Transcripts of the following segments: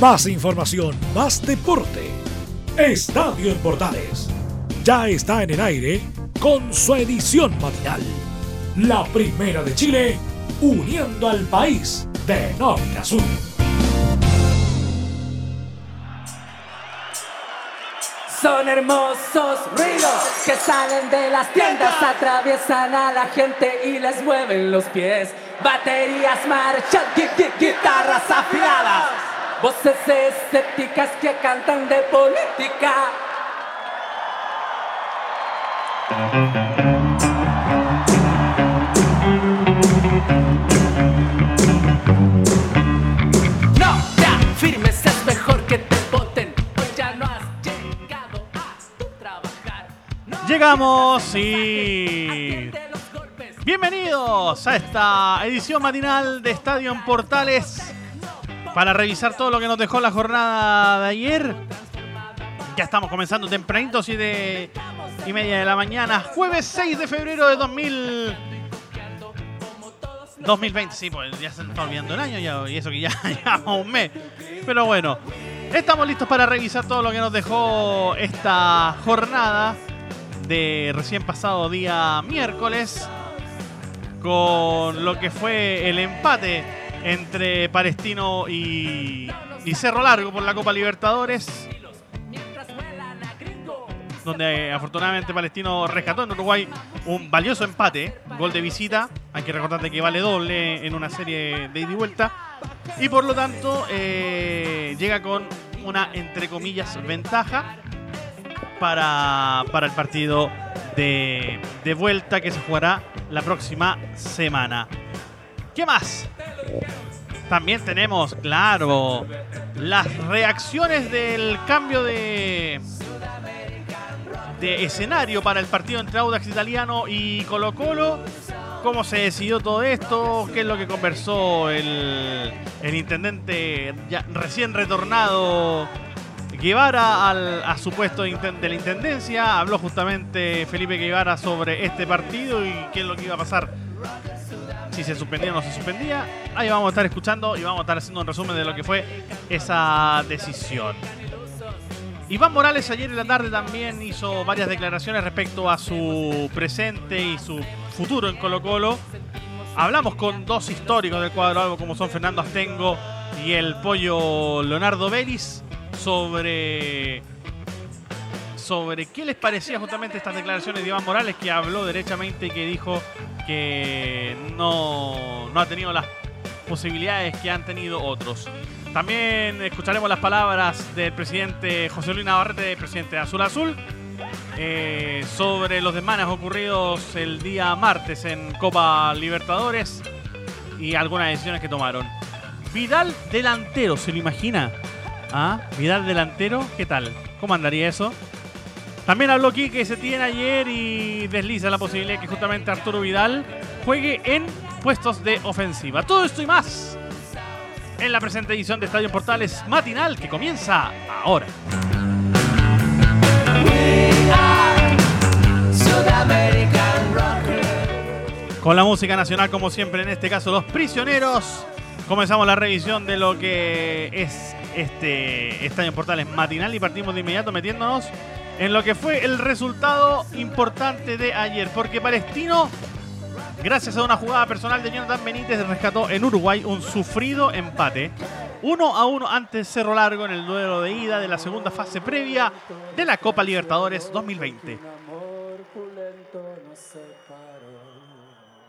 Más información, más deporte. Estadio en Portales. Ya está en el aire con su edición matinal. La primera de Chile, uniendo al país de norte a sur. Son hermosos ruidos que salen de las tiendas, atraviesan a la gente y les mueven los pies. Baterías marchan, guitarras afiladas, voces escépticas que cantan de política. No, ya firmes es mejor que te voten, pues ya no has llegado a tu trabajar. No Llegamos y... Bienvenidos a esta edición matinal de Estadio en Portales para revisar todo lo que nos dejó la jornada de ayer. Ya estamos comenzando tempranito, 7 y media de la mañana, jueves 6 de febrero de 2000... 2020, sí, pues ya se nos está olvidando el año y eso que ya llevamos un mes. Pero bueno, estamos listos para revisar todo lo que nos dejó esta jornada de recién pasado día miércoles con lo que fue el empate entre Palestino y, Cerro Largo por la Copa Libertadores, donde eh, afortunadamente Palestino rescató en Uruguay un valioso empate, gol de visita, hay que recordarte que vale doble en una serie de ida y vuelta, y por lo tanto eh, llega con una, entre comillas, ventaja para, para el partido de, de vuelta que se jugará la próxima semana. ¿Qué más? También tenemos, claro, las reacciones del cambio de, de escenario para el partido entre Audax Italiano y Colo Colo. ¿Cómo se decidió todo esto? ¿Qué es lo que conversó el, el intendente recién retornado Guevara al, a su puesto de la intendencia? Habló justamente Felipe Guevara sobre este partido y qué es lo que iba a pasar si se suspendía o no se suspendía. Ahí vamos a estar escuchando y vamos a estar haciendo un resumen de lo que fue esa decisión. Iván Morales ayer en la tarde también hizo varias declaraciones respecto a su presente y su futuro en Colo Colo. Hablamos con dos históricos del cuadro algo como son Fernando Astengo y el pollo Leonardo Vélez sobre sobre qué les parecía justamente estas declaraciones de Iván Morales que habló derechamente y que dijo que no, no ha tenido las posibilidades que han tenido otros. También escucharemos las palabras del presidente José Luis Navarrete, presidente de Azul Azul, eh, sobre los desmanes ocurridos el día martes en Copa Libertadores y algunas decisiones que tomaron. Vidal delantero, ¿se lo imagina? ¿Ah? Vidal delantero, ¿qué tal? ¿Cómo andaría eso? También habló Quique Setién ayer y desliza la posibilidad que justamente Arturo Vidal juegue en puestos de ofensiva. Todo esto y más en la presente edición de Estadio Portales matinal que comienza ahora. Con la música nacional, como siempre, en este caso, Los Prisioneros. Comenzamos la revisión de lo que es este Estadio Portales matinal y partimos de inmediato metiéndonos en lo que fue el resultado importante de ayer. Porque Palestino, gracias a una jugada personal de Jonathan Benítez, rescató en Uruguay un sufrido empate. 1 a 1 ante Cerro Largo en el duelo de ida de la segunda fase previa de la Copa Libertadores 2020.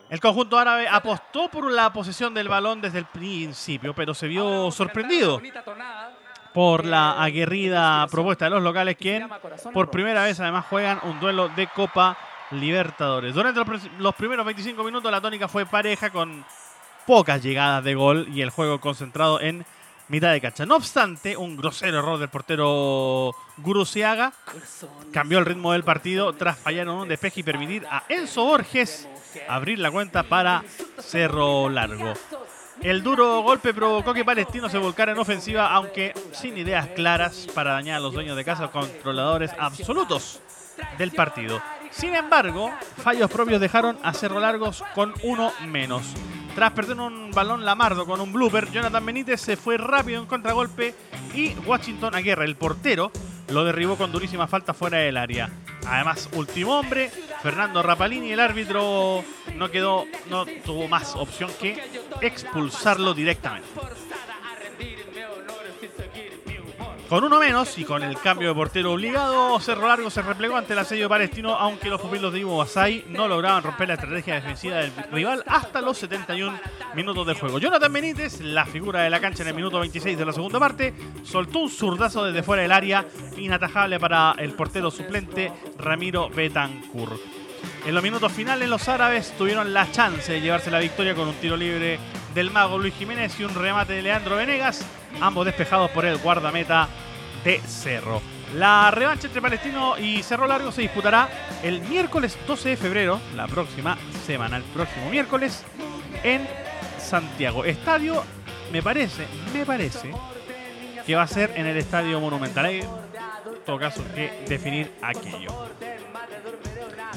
El conjunto árabe apostó por la posesión del balón desde el principio, pero se vio sorprendido por la aguerrida propuesta de los locales, quien por primera vez además juegan un duelo de Copa Libertadores. Durante los primeros 25 minutos la tónica fue pareja con pocas llegadas de gol y el juego concentrado en mitad de cancha. No obstante, un grosero error del portero Guruciaga cambió el ritmo del partido tras fallar en un despeje y permitir a Enzo Borges abrir la cuenta para Cerro Largo. El duro golpe provocó que Palestino se volcara en ofensiva, aunque sin ideas claras para dañar a los dueños de casa, controladores absolutos del partido. Sin embargo, fallos propios dejaron a Cerro Largos con uno menos. Tras perder un balón Lamardo con un blooper, Jonathan Benítez se fue rápido en contragolpe y Washington Aguirre, el portero, lo derribó con durísima falta fuera del área. Además, último hombre, Fernando Rapalini, el árbitro no quedó, no tuvo más opción que expulsarlo directamente. Con uno menos y con el cambio de portero obligado, Cerro Largo se replegó ante el asedio palestino, aunque los pupilos de Ivo Basay no lograban romper la estrategia defensiva del rival hasta los 71 minutos de juego. Jonathan Benítez, la figura de la cancha en el minuto 26 de la segunda parte, soltó un zurdazo desde fuera del área, inatajable para el portero suplente Ramiro Betancourt. En los minutos finales, los árabes tuvieron la chance de llevarse la victoria con un tiro libre del mago Luis Jiménez y un remate de Leandro Venegas, ambos despejados por el guardameta de Cerro. La revancha entre Palestino y Cerro Largo se disputará el miércoles 12 de febrero, la próxima semana, el próximo miércoles, en Santiago. Estadio, me parece, me parece que va a ser en el Estadio Monumental. Hay, en todo caso, que definir aquello.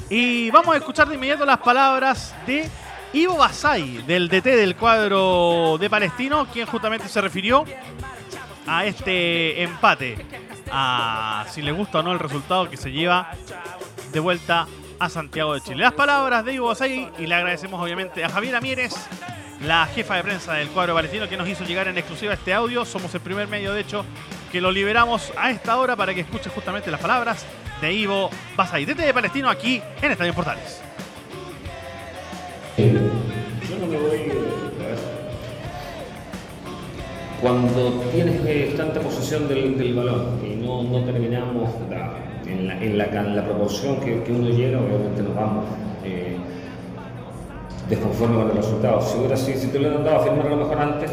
Y vamos a escuchar de inmediato las palabras de Ivo Basay, del DT del cuadro de Palestino, quien justamente se refirió a este empate, a si le gusta o no el resultado que se lleva de vuelta a Santiago de Chile. Las palabras de Ivo Basay y le agradecemos obviamente a Javier Amieres, la jefa de prensa del cuadro palestino, que nos hizo llegar en exclusiva este audio. Somos el primer medio, de hecho, que lo liberamos a esta hora para que escuche justamente las palabras de Ivo Basay, DT de Palestino, aquí en Estadio Portales. Cuando tienes eh, tanta posesión del, balón y no, terminamos en, la, proporción que, uno llega, obviamente nos vamos eh, desconforme con el resultado. Si, hubiera, sido- si te lo hubieran dado a firmar a lo mejor antes,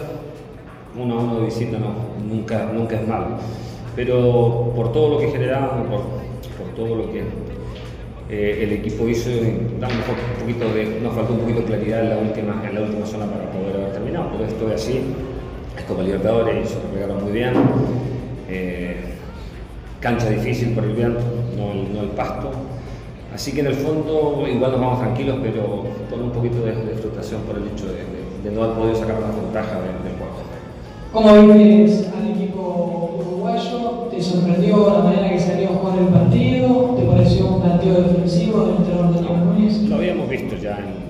uno a uno de visita no, nunca, nunca es malo. Pero por todo lo que generábamos, por, por todo lo que eh, el equipo hizo, un poquito de, nos faltó un poquito de claridad en la última, en la última zona para poder haber terminado. Pero esto es así, es Copa Libertadores, se replegaron muy bien. Eh, cancha difícil por el viento, no el, no el pasto. Así que en el fondo igual nos vamos tranquilos, pero con un poquito de, de frustración por el hecho de, de- de no haber podido sacar más ventaja del, juego. ¿Cómo vives al equipo uruguayo? ¿Te sorprendió la manera que salió a jugar el partido? ¿Te pareció un planteo defensivo del entrenador Daniel Núñez? Lo habíamos visto ya en,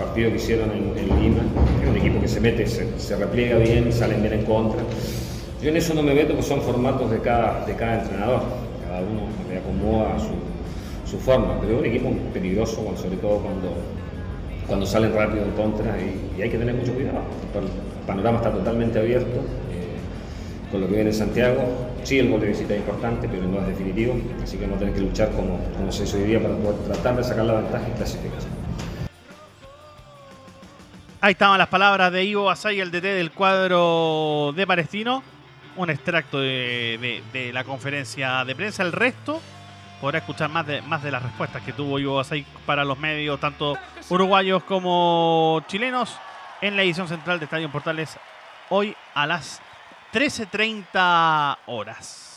partido que hicieron en, en Lima, es un equipo que se mete, se, se repliega bien salen bien en contra. Yo en eso no me meto, porque son formatos de cada, de cada entrenador, cada uno le acomoda su, su forma, pero es un equipo peligroso, sobre todo cuando, cuando salen rápido en contra y, y hay que tener mucho cuidado. El panorama está totalmente abierto. eh, con lo que viene en Santiago. Sí, el gol de visita es importante, pero no es definitivo, así que vamos a tener que luchar como, como se hizo hoy día para poder tratar de sacar la ventaja y clasificarse. Ahí estaban las palabras de Ivo Basay, el DT del cuadro de Palestino. Un extracto de, la conferencia de prensa. El resto podrá escuchar más de, más de las respuestas que tuvo Ivo Basay para los medios, tanto uruguayos como chilenos, en la edición central de Estadio Portales hoy a las 13.30 horas.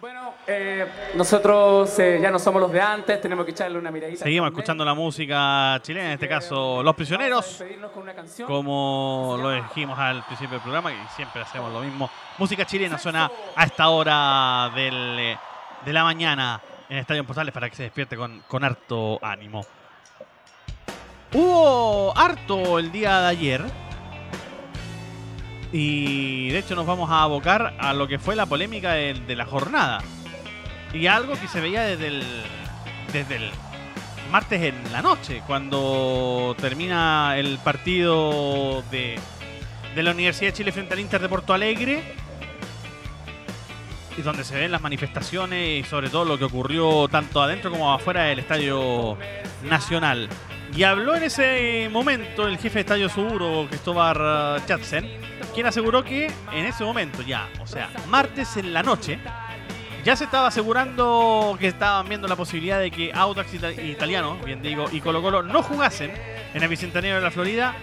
Bueno, eh, nosotros eh, ya no somos los de antes, tenemos que echarle una miradita. Seguimos también. escuchando la música chilena, en este caso Los Prisioneros. Como lo dijimos al principio del programa, y siempre hacemos lo mismo. Música chilena suena a esta hora del, eh, de la mañana en Estadio Portales para que se despierte con, con harto ánimo. Hubo harto el día de ayer. Y de hecho nos vamos a abocar a lo que fue la polémica de, la jornada. Y algo que se veía desde el, desde el martes en la noche, cuando termina el partido de, de la Universidad de Chile frente al Inter de Porto Alegre. Y donde se ven las manifestaciones y sobre todo lo que ocurrió tanto adentro como afuera del Estadio Nacional. Y habló en ese momento el jefe de Estadio Seguro, Cristóbal Jadsen, quien aseguró que en ese momento ya, o sea, martes en la noche, ya se estaba asegurando que estaban viendo la posibilidad de que Audax Ita- Italiano, bien digo, y Colo Colo no jugasen en el Bicentenario de la Florida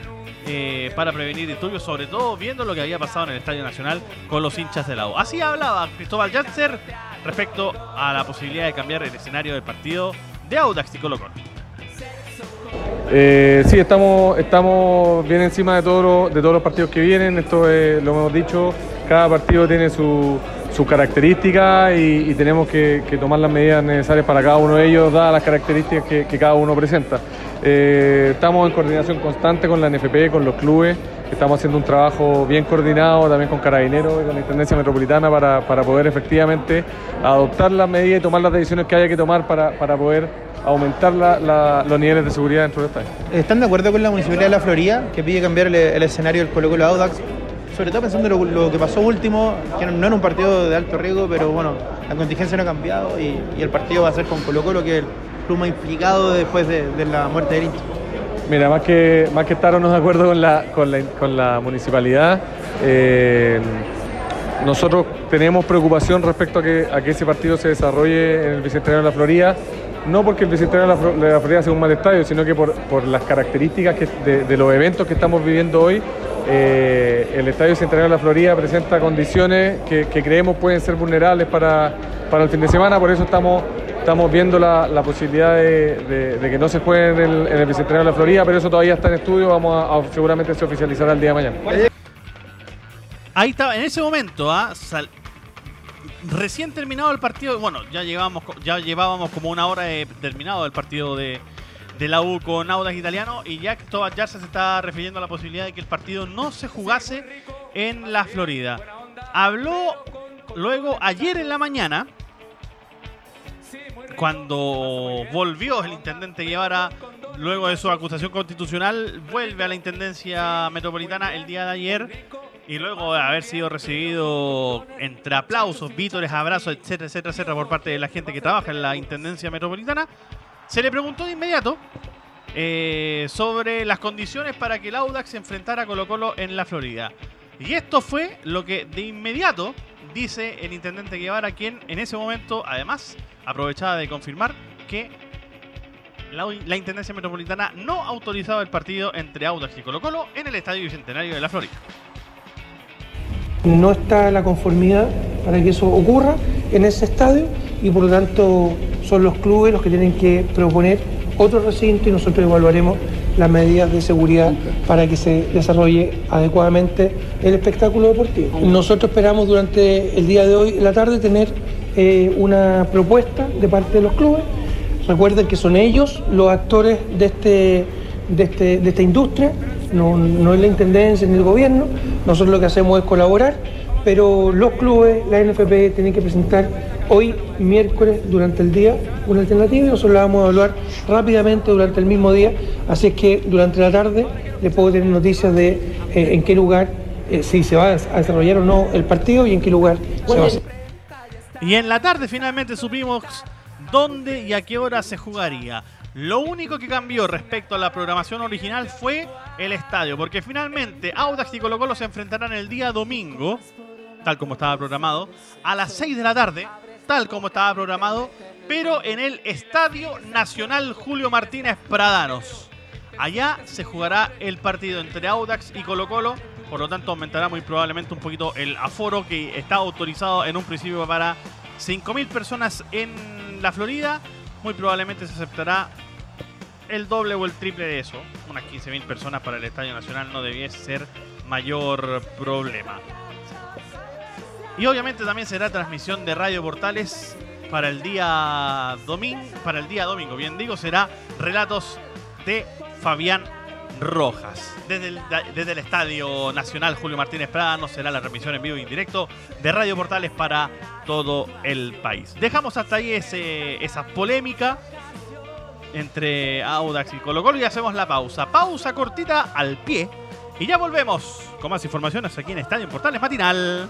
eh, para prevenir disturbios, sobre todo viendo lo que había pasado en el Estadio Nacional con los hinchas de la U. Así hablaba Cristóbal Jatzer respecto a la posibilidad de cambiar el escenario del partido de Audax y Colo Colo. Eh, sí, estamos, estamos bien encima de, todo de todos los partidos que vienen, esto lo hemos dicho, cada partido tiene su, sus características y, tenemos que, tomar las medidas necesarias para cada uno de ellos, dadas las características que, cada uno presenta. Eh, estamos en coordinación constante con la NFP, con los clubes, estamos haciendo un trabajo bien coordinado también con Carabineros y con la Intendencia Metropolitana para, poder efectivamente adoptar las medidas y tomar las decisiones que haya que tomar para, poder aumentar los niveles de seguridad dentro del estadio. ¿Están de acuerdo con la Municipalidad de La Florida que pide cambiar el, escenario del Colo Colo Audax sobre todo pensando en lo, que pasó último, que no era un partido de alto riesgo, pero bueno, la contingencia no ha cambiado y, el partido va a ser con Colo Colo, que más implicado después de, la muerte de hincha. Mira, más que, más que estar o no de acuerdo con la, con la, municipalidad, eh, nosotros tenemos preocupación respecto a que, a que ese partido se desarrolle en el Bicentenario de la Florida, no porque el Bicentenario de la Florida sea un mal estadio, sino que por, las características de, los eventos que estamos viviendo hoy, eh, el Estadio Centenario de la Florida presenta condiciones que, creemos pueden ser vulnerables para, el fin de semana, por eso estamos, estamos viendo la, posibilidad de, que no se juegue en el, en Bicentenario de la Florida, pero eso todavía está en estudio, vamos a, seguramente se oficializará el día de mañana. Ahí estaba, en ese momento, ¿ah? recién terminado el partido, bueno, ya llevábamos, ya llevábamos como una hora de terminado el partido de, de la U con Audax Italiano y ya ya se está refiriendo a la posibilidad de que el partido no se jugase en la Florida. Habló luego ayer en la mañana cuando volvió el intendente Guevara luego de su acusación constitucional, vuelve a la Intendencia Metropolitana el día de ayer y luego de haber sido recibido entre aplausos, vítores, abrazos, etcétera, etcétera, etcétera, por parte de la gente que trabaja en la Intendencia Metropolitana, se le preguntó de inmediato eh, sobre las condiciones para que el Audax se enfrentara a Colo Colo en la Florida. Y esto fue lo que de inmediato dice el intendente Guevara, quien en ese momento además aprovechaba de confirmar que la, Intendencia Metropolitana no autorizaba el partido entre Audax y Colo Colo en el Estadio Bicentenario de la Florida. No está la conformidad para que eso ocurra en ese estadio y por lo tanto son los clubes los que tienen que proponer otro recinto y nosotros evaluaremos las medidas de seguridad para que se desarrolle adecuadamente el espectáculo deportivo. Nosotros esperamos durante el día de hoy, la tarde, tener eh, una propuesta de parte de los clubes. Recuerden que son ellos los actores de, este, de, este, de esta industria, no, no es la Intendencia ni el gobierno. Nosotros lo que hacemos es colaborar, pero los clubes, la NFP, tienen que presentar hoy, miércoles, durante el día, una alternativa y nosotros la vamos a evaluar rápidamente durante el mismo día. Así es que durante la tarde les puedo tener noticias de eh, en qué lugar, eh, si se va a desarrollar o no el partido y en qué lugar se va a hacer. Y en la tarde finalmente supimos dónde y a qué hora se jugaría. Lo único que cambió respecto a la programación original fue el estadio, porque finalmente Audax y Colo Colo se enfrentarán el día domingo, tal como estaba programado, a las 6 de la tarde tal como estaba programado, pero en el Estadio Nacional Julio Martínez Pradanos. Allá se jugará el partido entre Audax y Colo Colo, por lo tanto aumentará muy probablemente un poquito el aforo que está autorizado en un principio para 5.000 personas en la Florida. Muy probablemente se aceptará el doble o el triple de eso. Unas 15.000 personas para el Estadio Nacional no debiese ser mayor problema. Y obviamente también será transmisión de Radio Portales para el día domingo, para el día domingo, bien digo, será relatos de Fabián Rojas. Desde el, desde el Estadio Nacional Julio Martínez Prada no será la transmisión en vivo y en directo de Radio Portales para todo el país. Dejamos hasta ahí esa polémica entre Audax y Colo Colo y hacemos la pausa. Pausa cortita al pie y ya volvemos con más informaciones aquí en Estadio Portales Matinal.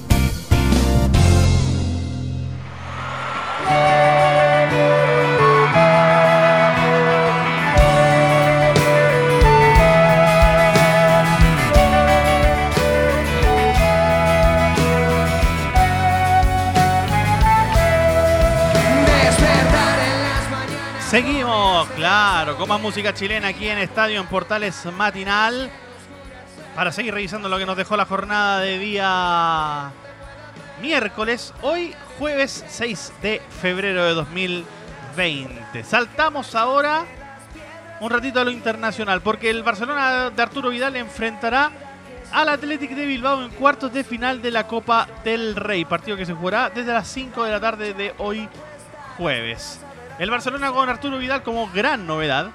Con más música chilena aquí en Estadio en Portales Matinal. Para seguir revisando lo que nos dejó la jornada de día miércoles. Hoy, jueves 6 de febrero de 2020. Saltamos ahora un ratito a lo internacional, porque el Barcelona de Arturo Vidal enfrentará al Athletic de Bilbao en cuartos de final de la Copa del Rey. Partido que se jugará desde las 5 de la tarde de hoy, jueves. El Barcelona con Arturo Vidal como gran novedad.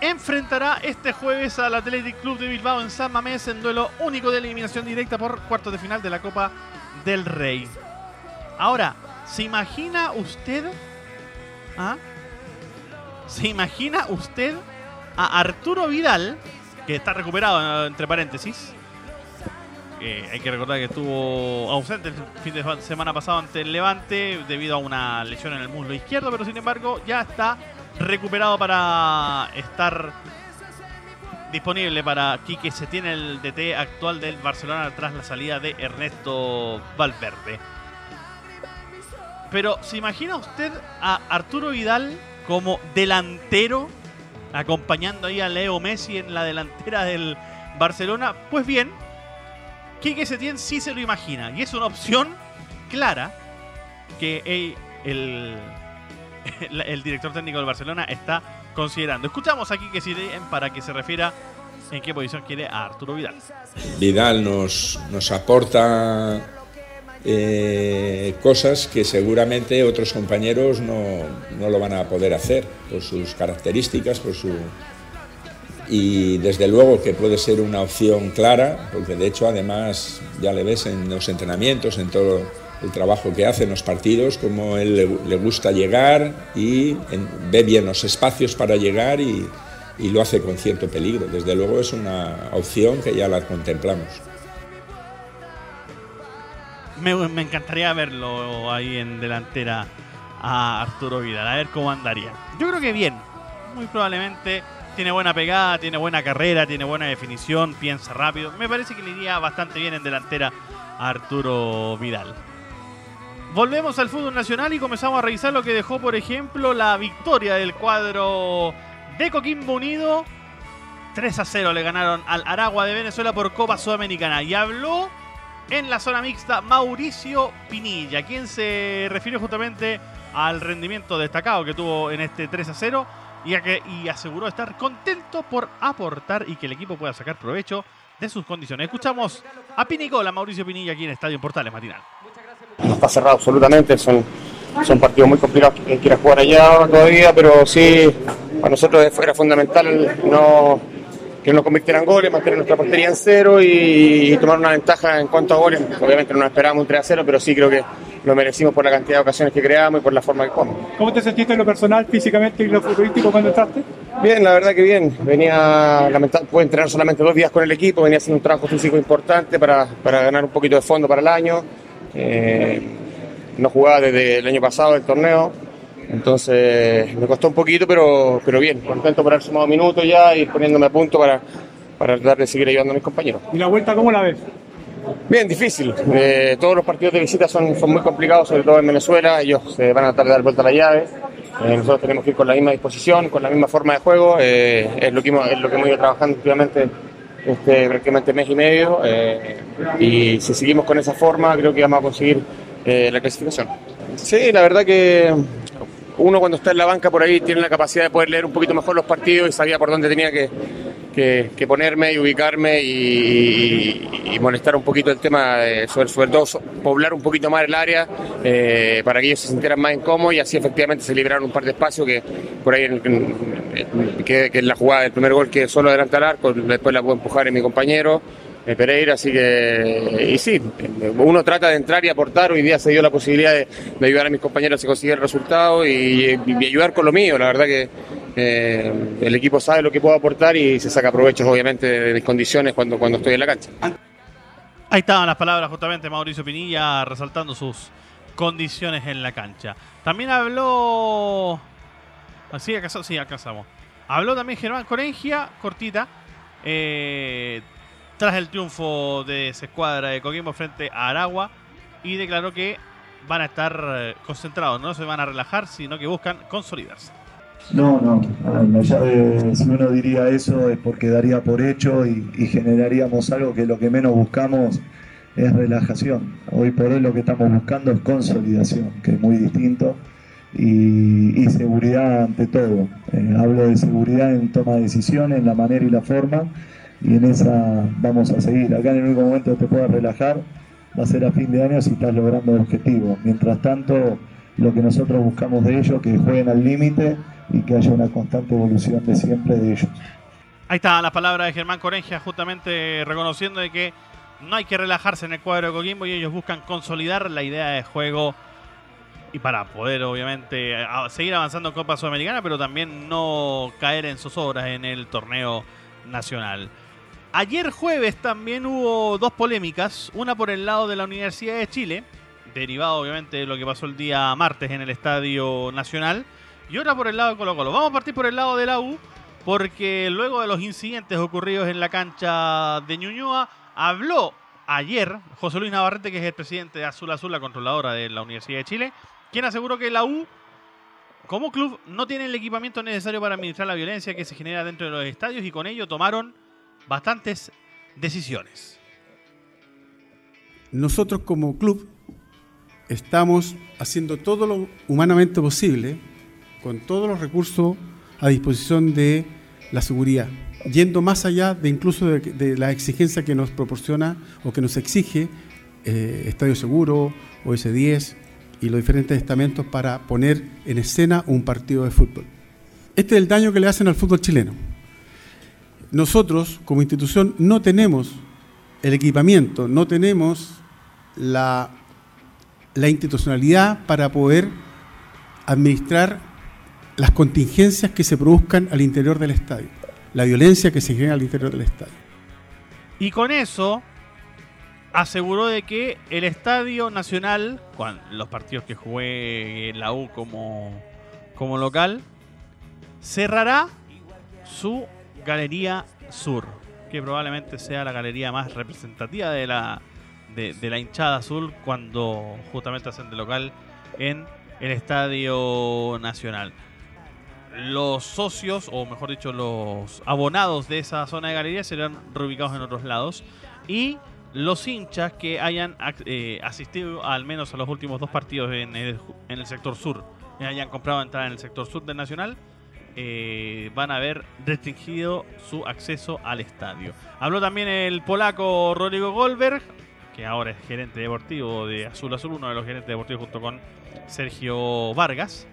Enfrentará este jueves al Athletic Club de Bilbao en San Mamés en duelo único de eliminación directa por cuartos de final de la Copa del Rey. Ahora, ¿se imagina usted? ¿ah? ¿Se imagina usted a Arturo Vidal, que está recuperado entre paréntesis? Hay que recordar que estuvo ausente el fin de semana pasado ante el Levante debido a una lesión en el muslo izquierdo, pero sin embargo ya está recuperado para estar disponible para Quique se tiene el DT actual del Barcelona tras la salida de Ernesto Valverde. Pero ¿se imagina usted a Arturo Vidal como delantero acompañando ahí a Leo Messi en la delantera del Barcelona? Pues bien, Quique Setién sí se lo imagina. Y es una opción clara que el, el, director técnico del Barcelona está considerando. Escuchamos a Quique Setién para que se refiera en qué posición quiere a Arturo Vidal. Vidal nos, nos aporta eh, cosas que seguramente otros compañeros no, no lo van a poder hacer por sus características, por su y desde luego que puede ser una opción clara, porque de hecho además ya le ves en los entrenamientos, en todo el trabajo que hace en los partidos, como él le, gusta llegar y ve bien los espacios para llegar y, lo hace con cierto peligro. Desde luego es una opción que ya la contemplamos. Me, me encantaría verlo ahí en delantera a Arturo Vidal, a ver cómo andaría. Yo creo que bien, muy probablemente tiene buena pegada, tiene buena carrera, tiene buena definición, piensa rápido. Me parece que le iría bastante bien en delantera a Arturo Vidal. Volvemos al fútbol nacional y comenzamos a revisar lo que dejó, por ejemplo, la victoria del cuadro de Coquimbo Unido. 3 a 0 le ganaron al Aragua de Venezuela por Copa Sudamericana. Y habló en la zona mixta Mauricio Pinilla, quien se refirió justamente al rendimiento destacado que tuvo en este 3 a 0 y, que, y aseguró estar contento por aportar y que el equipo pueda sacar provecho de sus condiciones. Escuchamos a Pinicola, Mauricio Pinilla, aquí en Estadio Portales Matinal. Está cerrado absolutamente, son, son partidos muy complicados que quiera jugar allá todavía, pero sí, para nosotros era fundamental no que no convirtieran goles, mantener nuestra portería en cero y, tomar una ventaja en cuanto a goles. Obviamente no nos esperábamos un 3 a 0, pero sí creo que lo merecimos por la cantidad de ocasiones que creamos y por la forma que jugamos. ¿Cómo te sentiste en lo personal, físicamente y lo futbolístico cuando entraste? Bien, la verdad que bien. Venía, lamentablemente, pude entrenar solamente dos días con el equipo, venía haciendo un trabajo físico importante para, para ganar un poquito de fondo para el año. Eh, no jugaba desde el año pasado el torneo, entonces me costó un poquito, pero, pero bien, contento por haber sumado minutos ya y poniéndome a punto para, para tratar de seguir ayudando a mis compañeros. ¿Y la vuelta cómo la ves? Bien, difícil. Eh, todos los partidos de visita son, son muy complicados, sobre todo en Venezuela. Ellos se van a tratar de dar vuelta a la llave. Eh, nosotros tenemos que ir con la misma disposición, con la misma forma de juego. Eh, es, lo que hemos, es lo que hemos ido trabajando últimamente este, prácticamente mes y medio. eh, y si seguimos con esa forma, creo que vamos a conseguir eh, la clasificación. Sí, la verdad que uno cuando está en la banca por ahí tiene la capacidad de poder leer un poquito mejor los partidos y sabía por dónde tenía que, que- ponerme y ubicarme y, molestar un poquito el tema, de, sobre, sobre todo poblar un poquito más el área eh, para que ellos se sintieran más incómodos y así efectivamente se libraron un par de espacios que por ahí en, que, que la jugada del primer gol que solo adelante al arco, después la puedo empujar en mi compañero. Eh, Pereira, así que, y sí, uno trata de entrar y aportar, hoy día se dio la posibilidad de, de ayudar a mis compañeros a conseguir el resultado y, ayudar con lo mío, la verdad que eh, el equipo sabe lo que puedo aportar y se saca provecho obviamente de mis condiciones cuando, cuando estoy en la cancha. Ahí estaban las palabras justamente de Mauricio Pinilla resaltando sus condiciones en la cancha. También habló. ¿Sí, acaso? Sí, alcanzamos. Habló también Germán Corengia, cortita, eh, tras el triunfo de esa escuadra de Coquimbo frente a Aragua y declaró que van a estar eh, concentrados, no se van a relajar, sino que buscan consolidarse. No, no, a la llave, si uno diría eso es porque daría por hecho y, y generaríamos algo que lo que menos buscamos es relajación. Hoy por hoy lo que estamos buscando es consolidación, que es muy distinto, y, y seguridad ante todo. Eh, hablo de seguridad en toma de decisiones, en la manera y la forma, y en esa vamos a seguir. Acá en el único momento que te puedas relajar va a ser a fin de año si estás logrando el objetivo. Mientras tanto, lo que nosotros buscamos de ellos, que jueguen al límite y que haya una constante evolución de siempre de ellos. Ahí está las palabras de Germán Corengia, justamente reconociendo de que no hay que relajarse en el cuadro de Coquimbo y ellos buscan consolidar la idea de juego y para poder obviamente seguir avanzando en Copa Sudamericana, pero también no caer en sus obras en el torneo nacional. Ayer jueves también hubo dos polémicas, una por el lado de la Universidad de Chile, derivado obviamente de lo que pasó el día martes en el Estadio Nacional, y otra por el lado de Colo Colo. Vamos a partir por el lado de la U, porque luego de los incidentes ocurridos en la cancha de Ñuñoa, habló ayer José Luis Navarrete, que es el presidente de Azul Azul, la controladora de la Universidad de Chile, quien aseguró que la U, como club, no tiene el equipamiento necesario para administrar la violencia que se genera dentro de los estadios y con ello tomaron bastantes decisiones. Nosotros como club estamos haciendo todo lo humanamente posible con todos los recursos a disposición de la seguridad, yendo más allá de incluso de, la exigencia que nos proporciona o que nos exige eh, Estadio Seguro, OS10 y los diferentes estamentos para poner en escena un partido de fútbol. Este es el daño que le hacen al fútbol chileno. Nosotros, como institución, no tenemos el equipamiento, no tenemos la, institucionalidad para poder administrar las contingencias que se produzcan al interior del estadio, la violencia que se genera al interior del estadio. Y con eso aseguró de que el Estadio Nacional, cuando los partidos que juegue la U como, como local, cerrará su Galería Sur, que probablemente sea la galería más representativa de la, de, la hinchada azul cuando justamente hacen de local en el Estadio Nacional. Los socios, o mejor dicho, los abonados de esa zona de galería serán reubicados en otros lados. Y los hinchas que hayan eh, asistido al menos a los últimos dos partidos en el, en el sector sur, que hayan comprado entrada en el sector sur del Nacional, eh, van a haber restringido su acceso al estadio. Habló también el polaco Rodrigo Goldberg, que ahora es gerente deportivo de Azul Azul, uno de los gerentes deportivos junto con Sergio Vargas.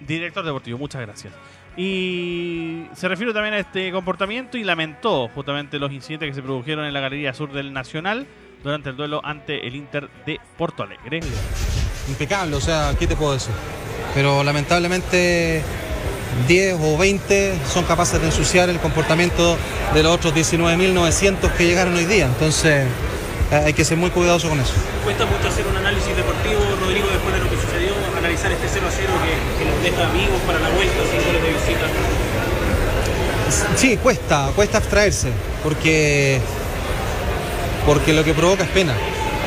Director deportivo, muchas gracias. Y se refiere también a este comportamiento y lamentó justamente los incidentes que se produjeron en la Galería Sur del Nacional, durante el duelo ante el Inter de Porto Alegre. Impecable, o sea, ¿qué te puedo decir? Pero lamentablemente 10 o 20 son capaces de ensuciar el comportamiento de los otros 19.900 que llegaron hoy día. Entonces eh, hay que ser muy cuidadoso con eso. Cuesta mucho hacer un análisis deportivo, Rodrigo, después de lo que sucedió, analizar este 0 a 0 que, que nos deja amigos para la vuelta, sin goles de visita. Sí, cuesta, cuesta abstraerse, porque, porque lo que provoca es pena.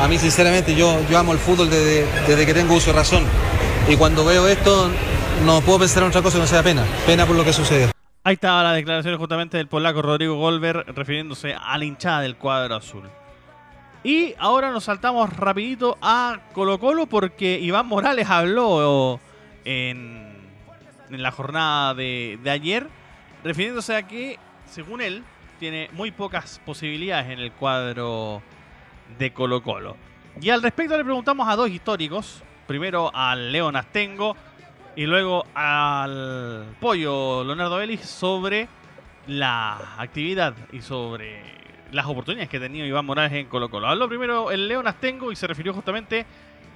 A mí, sinceramente, yo, yo amo el fútbol desde, desde que tengo uso de razón. Y cuando veo esto, no puedo pensar en otra cosa que no sea pena. Pena por lo que sucedió. Ahí estaba la declaración justamente del polaco Rodrigo Golver refiriéndose a la hinchada del cuadro azul. Y ahora nos saltamos rapidito a Colo Colo porque Iván Morales habló en, la jornada de ayer refiriéndose a que, según él, tiene muy pocas posibilidades en el cuadro de Colo Colo. Y al respecto le preguntamos a dos históricos, primero al León Astengo y luego al Pollo Leonardo Vélez sobre la actividad y sobre las oportunidades que ha tenido Iván Morales en Colo Colo. Habló primero el León Astengo y se refirió justamente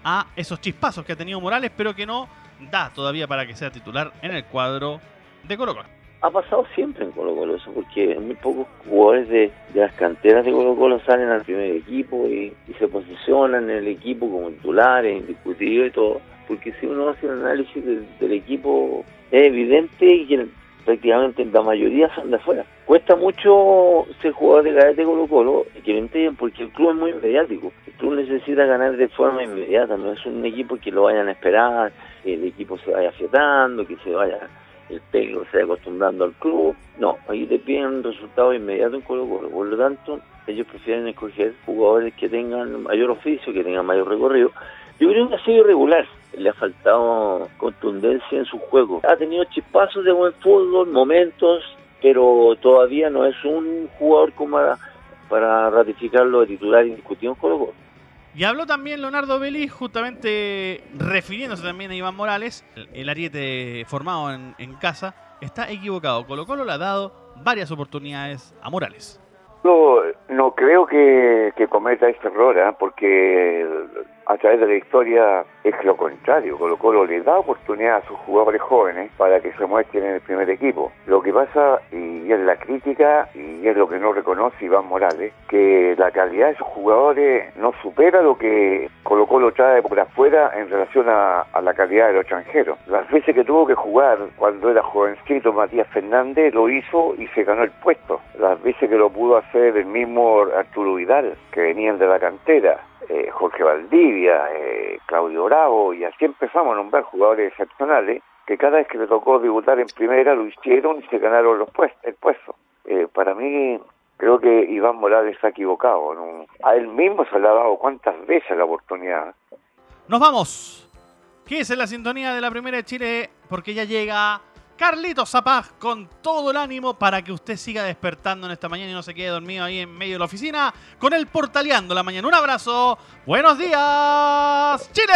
a esos chispazos que ha tenido Morales, pero que no da todavía para que sea titular en el cuadro de Colo Colo ha pasado siempre en Colo Colo eso, porque muy pocos jugadores de, las canteras de Colo Colo salen al primer equipo y, se posicionan en el equipo como titulares, indiscutibles y todo, porque si uno hace un análisis del, equipo es evidente que prácticamente la mayoría son de afuera. Cuesta mucho ser jugador de cadete de Colo Colo, que lo entiendan, porque el club es muy mediático. El club necesita ganar de forma inmediata, no es un equipo que lo vayan a esperar, el equipo se vaya afiatando, que se vaya el técnico se acostumbrando al club. No, ahí te piden resultados inmediatos en Colo Colo. Por lo tanto, ellos prefieren escoger jugadores que tengan mayor oficio, que tengan mayor recorrido. Yo creo que ha sido irregular. Le ha faltado contundencia en su juego. Ha tenido chispazos de buen fútbol, momentos, pero todavía no es un jugador como para, para ratificarlo de titular indiscutido en Colo Colo. Y habló también Leonardo Vélez, justamente refiriéndose también a Iván Morales, el, ariete formado en, en, casa, está equivocado. Colo Colo le ha dado varias oportunidades a Morales. Yo no creo que, cometa este error, ¿eh? porque a través de la historia es lo contrario. Colo Colo le da oportunidad a sus jugadores jóvenes para que se muestren en el primer equipo. Lo que pasa, y es la crítica, y es lo que no reconoce Iván Morales, que la calidad de sus jugadores no supera lo que Colo Colo trae por afuera en relación a, la calidad de los extranjeros. Las veces que tuvo que jugar cuando era jovencito Matías Fernández lo hizo y se ganó el puesto. Las veces que lo pudo hacer el mismo Arturo Vidal, que venían de la cantera. Eh, Jorge Valdivia, eh, Claudio Bravo, y así empezamos a nombrar jugadores excepcionales que cada vez que le tocó debutar en primera lo hicieron y se ganaron los puestos, el puesto. Eh, para mí, creo que Iván Morales está equivocado. A él mismo se le ha dado cuántas veces la oportunidad. Nos vamos. ¿Qué es la sintonía de la primera de Chile? Porque ya llega Carlitos Zapaz con todo el ánimo para que usted siga despertando en esta mañana y no se quede dormido ahí en medio de la oficina con el portaleando la mañana. Un abrazo. Buenos días, Chile.